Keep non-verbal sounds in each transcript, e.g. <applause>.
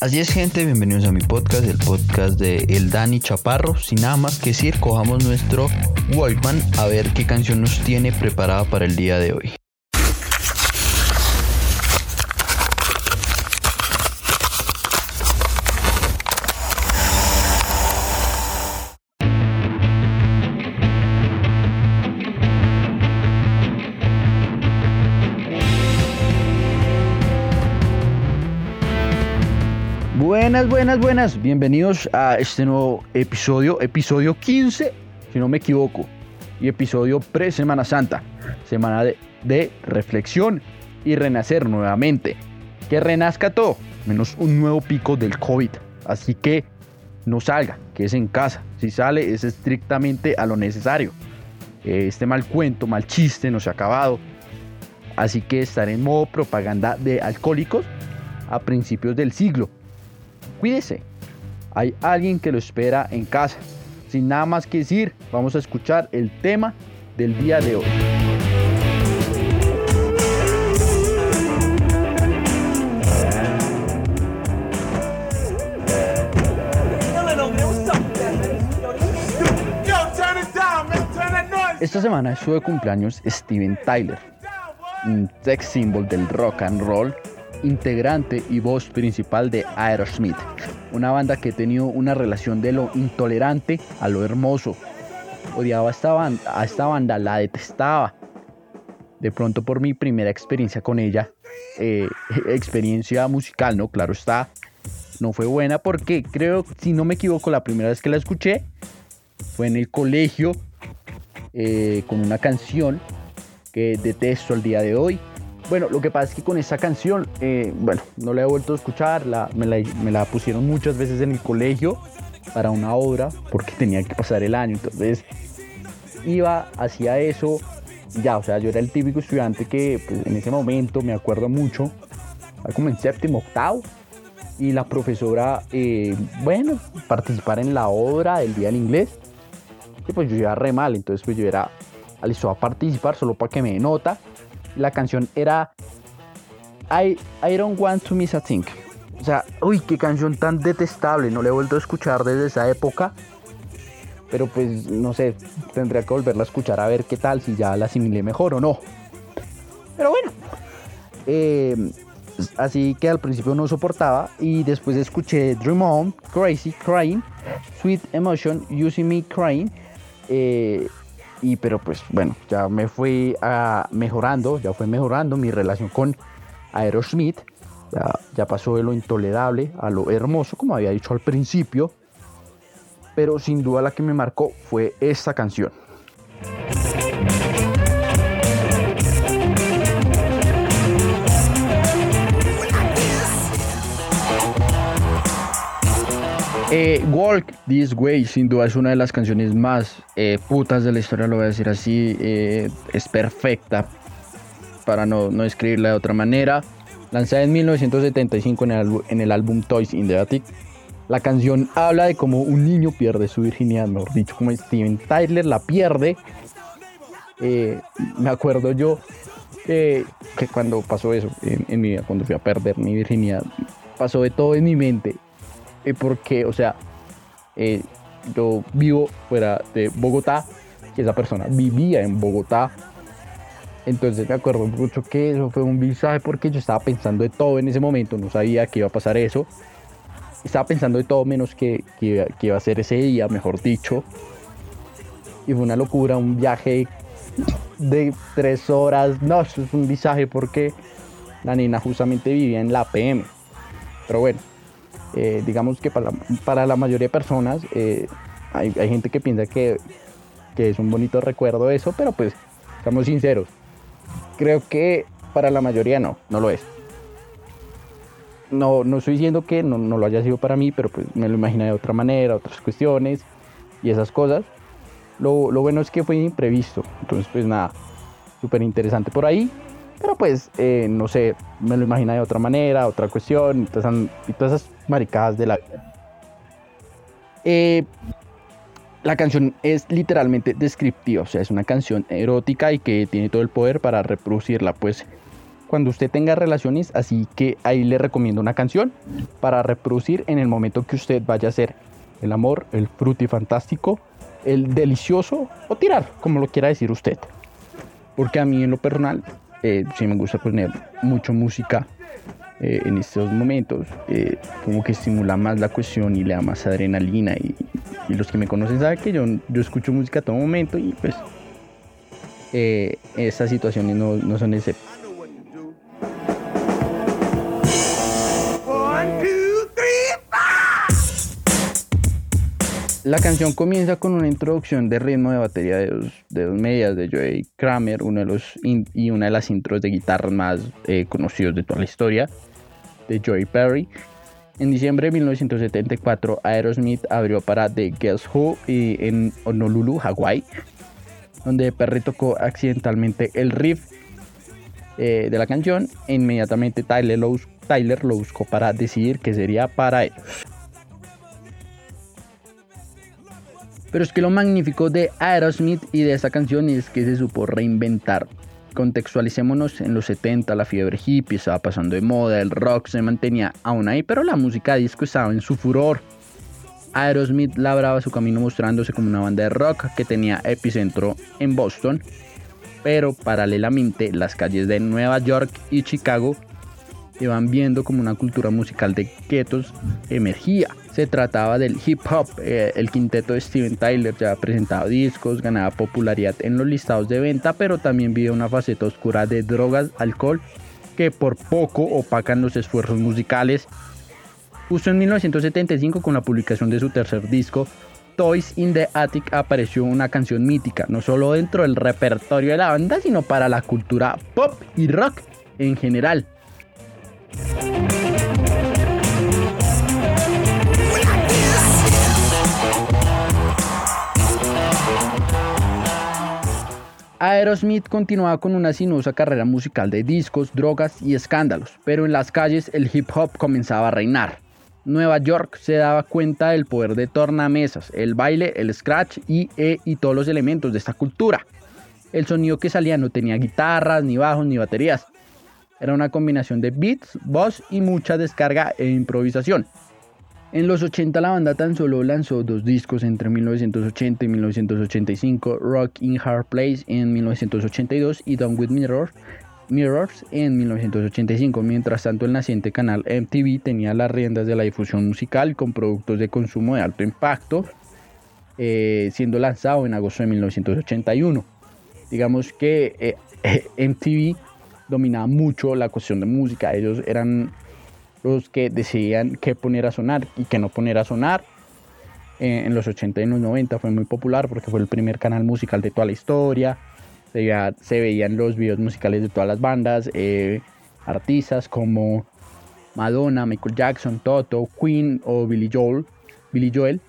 Así es gente, bienvenidos a mi podcast, el podcast de El Dani Chaparro. Sin nada más que decir, cojamos nuestro Walkman a ver qué canción nos tiene preparada para el día de hoy. Buenas, buenas, buenas. Bienvenidos a este nuevo episodio, episodio 15, si no me equivoco, y episodio pre-Semana Santa, semana de, reflexión y renacer nuevamente. Que renazca todo, menos un nuevo pico del COVID. Así que no salga, que es en casa. Si sale, es estrictamente a lo necesario. Este mal cuento, mal chiste no se ha acabado. Así que estar en modo propaganda de alcohólicos a principios del siglo Cuídese. Hay alguien que lo espera en casa. Sin nada más que decir, vamos a escuchar el tema del día de hoy. Esta semana estuvo de cumpleaños Steven Tyler, un sex symbol del rock and roll integrante y voz principal de Aerosmith, una banda que ha tenido una relación de lo intolerante a lo hermoso. Odiaba a esta banda, a esta banda la detestaba. De pronto por mi primera experiencia con ella, eh, <laughs> experiencia musical, ¿no? Claro está, no fue buena porque creo, si no me equivoco, la primera vez que la escuché fue en el colegio eh, con una canción que detesto al día de hoy bueno, lo que pasa es que con esa canción, eh, bueno, no la he vuelto a escuchar, me, la, pusieron muchas veces en el colegio para una obra, porque tenía que pasar el año, entonces iba, hacía eso, ya, o sea, yo era el típico estudiante que pues, en ese momento me acuerdo mucho, como en séptimo, octavo, y la profesora, eh, bueno, participar en la obra del día del inglés, y pues yo iba re mal, entonces pues yo era, listo a participar solo para que me nota, la canción era I, I Don't Want to Miss a Thing. O sea, uy, qué canción tan detestable. No la he vuelto a escuchar desde esa época. Pero pues no sé, tendría que volverla a escuchar a ver qué tal, si ya la asimilé mejor o no. Pero bueno. Eh, así que al principio no soportaba. Y después escuché Dream On, Crazy, Crying, Sweet Emotion, See Me Crying. Eh, y pero pues bueno, ya me fui a mejorando, ya fue mejorando mi relación con Aerosmith. Ya, ya pasó de lo intolerable a lo hermoso, como había dicho al principio. Pero sin duda la que me marcó fue esta canción. Eh, Walk This Way sin duda es una de las canciones más eh, putas de la historia, lo voy a decir así. Eh, es perfecta para no, no, escribirla de otra manera. Lanzada en 1975 en el, álbum Toys in the Attic. La canción habla de cómo un niño pierde su virginidad, mejor dicho, como Steven Tyler la pierde. me acuerdo yo que cuando pasó eso en, en mi vida, cuando fui a perder mi virginidad, pasó de todo en mi mente eh, porque, o sea, eh, yo vivo fuera de Bogotá y esa persona vivía en Bogotá. Entonces me acuerdo mucho que eso fue un visaje porque yo estaba pensando de todo en ese momento, no sabía que iba a pasar eso. Estaba pensando de todo menos que, que, iba a ser ese día, mejor dicho. Y fue una locura, un viaje de tres horas. No, eso es un visaje porque la nena justamente vivía en la PM. Pero bueno, eh, digamos que para, para, la mayoría de personas eh, hay, hay, gente que piensa que, que, es un bonito recuerdo eso, pero pues, estamos sinceros, creo que para la mayoría no, no lo es. No, no estoy diciendo que no, no lo haya sido para mí, pero pues me lo imaginé de otra manera, otras cuestiones y esas cosas. Lo, lo bueno es que fue imprevisto, entonces pues nada, súper interesante por ahí. Pero pues, eh, no sé, me lo imagina de otra manera, otra cuestión, y todas, esas, maricadas de la vida. Eh, la canción es literalmente descriptiva, o sea, es una canción erótica y que tiene todo el poder para reproducirla, pues cuando usted tenga relaciones, así que ahí le recomiendo una canción para reproducir en el momento que usted vaya a hacer el amor, el fantástico, el delicioso o tirar, como lo quiera decir usted. Porque a mí en lo personal eh, sí me gusta poner mucho música eh, en estos momentos, eh, como que estimula más la cuestión y le da más adrenalina y, los que me conocen saben que yo, yo escucho música a todo momento y pues eh, estas situaciones no, no son ese La canción comienza con una introducción de ritmo de batería de dos, de dos medias de Joey Kramer, uno de los y una de las intros de guitarra más conocidos de toda la historia de Joey Perry. En diciembre de 1974, Aerosmith abrió para The Guess Who en Honolulu, Hawái, donde Perry tocó accidentalmente el riff eh, de la canción. E inmediatamente Tyler lo, Tyler lo buscó para decidir que sería para ellos. Pero es que lo magnífico de Aerosmith y de esta canción es que se supo reinventar contextualicémonos en los 70, la fiebre hippie estaba pasando de moda, el rock se mantenía aún ahí, pero la música disco estaba en su furor. Aerosmith labraba su camino mostrándose como una banda de rock que tenía epicentro en Boston, pero paralelamente las calles de Nueva York y Chicago iban viendo como una cultura musical de guetos emergía. Se trataba del hip hop. Eh, el quinteto de Steven Tyler ya presentaba discos, ganaba popularidad en los listados de venta, pero también vivía una faceta oscura de drogas, alcohol, que por poco opacan los esfuerzos musicales. Justo en 1975, con la publicación de su tercer disco, Toys in the Attic apareció una canción mítica, no solo dentro del repertorio de la banda, sino para la cultura pop y rock en general. Aerosmith continuaba con una sinuosa carrera musical de discos, drogas y escándalos, pero en las calles el hip hop comenzaba a reinar. Nueva York se daba cuenta del poder de tornamesas, el baile, el scratch y, e, y todos los elementos de esta cultura. El sonido que salía no tenía guitarras, ni bajos, ni baterías. Era una combinación de beats, voz y mucha descarga e improvisación. En los 80 la banda tan solo lanzó dos discos entre 1980 y 1985, Rock in Hard Place en 1982 y Down with Mirror, Mirrors en 1985. Mientras tanto el naciente canal MTV tenía las riendas de la difusión musical con productos de consumo de alto impacto, eh, siendo lanzado en agosto de 1981. Digamos que eh, <laughs> MTV dominaba mucho la cuestión de música, ellos eran los que decidían qué poner a sonar y qué no poner a sonar. Eh, en los 80 y los 90 fue muy popular porque fue el primer canal musical de toda la historia. Se, veían los videos musicales de todas las bandas, eh, artistas como Madonna, Michael Jackson, Toto, Queen o Billy Joel, Billy Joel.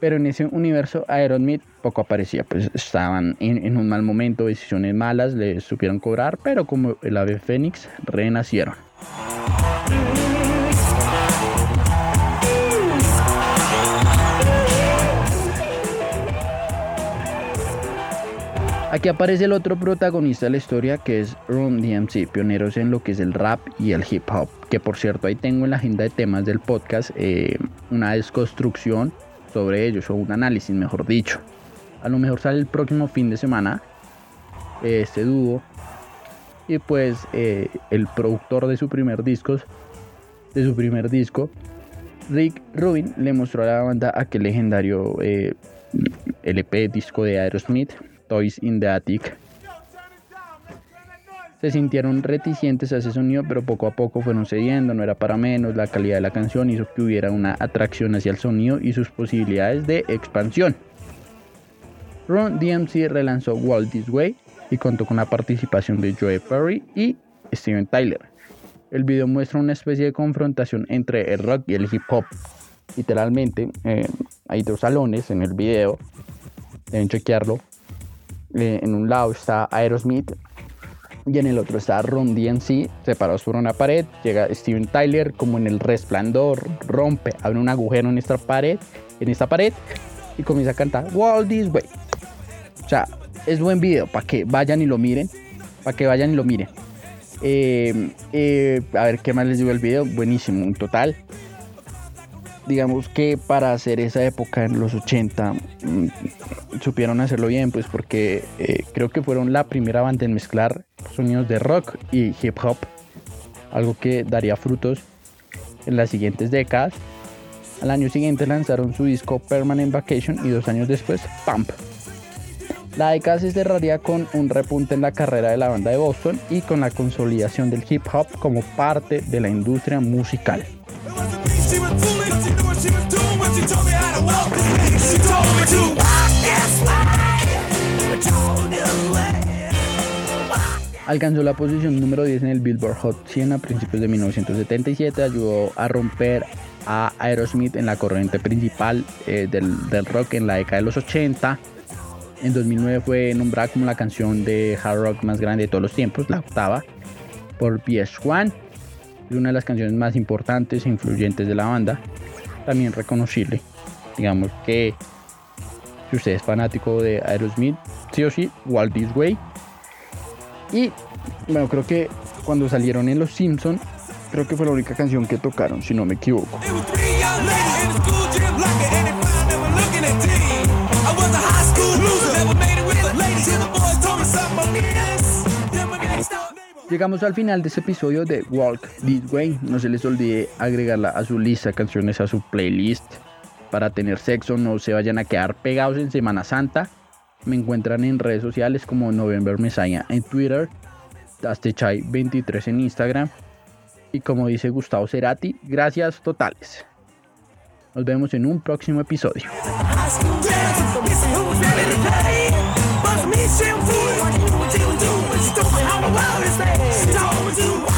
Pero en ese universo Aerosmith poco aparecía, pues estaban en, un mal momento, decisiones malas, les supieron cobrar, pero como el ave fénix renacieron. Aquí aparece el otro protagonista de la historia que es Ron DMC, pioneros en lo que es el rap y el hip hop. Que por cierto ahí tengo en la agenda de temas del podcast eh, una desconstrucción sobre ellos o un análisis mejor dicho. A lo mejor sale el próximo fin de semana este dúo y pues eh, el productor de su primer disco de su primer disco Rick Rubin le mostró a la banda aquel legendario eh, LP disco de Aerosmith Toys in the Attic. Se sintieron reticentes a ese sonido, pero poco a poco fueron cediendo, no era para menos, la calidad de la canción hizo que hubiera una atracción hacia el sonido y sus posibilidades de expansión. Ron DMC relanzó Walt This Way y contó con la participación de Joe Perry y Steven Tyler. El video muestra una especie de confrontación entre el rock y el hip hop. Literalmente, eh, hay dos salones en el video, deben chequearlo, eh, en un lado está Aerosmith y en el otro está Ron DMC, separados por una pared. Llega Steven Tyler como en el resplandor, rompe, abre un agujero en esta pared, en esta pared y comienza a cantar Walt This Way. Sea, es buen video para que vayan y lo miren, para que vayan y lo miren. Eh, eh, a ver qué más les digo el video, buenísimo, un total digamos que para hacer esa época en los 80 mm, supieron hacerlo bien, pues porque eh, creo que fueron la primera banda en mezclar sonidos de rock y hip hop, algo que daría frutos en las siguientes décadas. Al año siguiente lanzaron su disco Permanent Vacation y dos años después Pump. La década se cerraría con un repunte en la carrera de la banda de Boston y con la consolidación del hip hop como parte de la industria musical. Alcanzó la posición número 10 en el Billboard Hot 100 a principios de 1977. Ayudó a romper a Aerosmith en la corriente principal eh, del, del, rock en la década de los 80. En 2009 fue nombrada como la canción de hard rock más grande de todos los tiempos, la octava, por PS1. Es una de las canciones más importantes e influyentes de la banda. También reconocible. Digamos que si usted es fanático de Aerosmith, sí o sí, Walt This Way y bueno, creo que cuando salieron en Los Simpson, creo que fue la única canción que tocaron, si no me equivoco. Llegamos al final de este episodio de Walk This Way. No se les olvide agregarla a su lista canciones, a su playlist. Para tener sexo, no se vayan a quedar pegados en Semana Santa. Me encuentran en redes sociales como November Messiah en Twitter, Astechai23 en Instagram y como dice Gustavo Cerati, gracias totales. Nos vemos en un próximo episodio. Don't do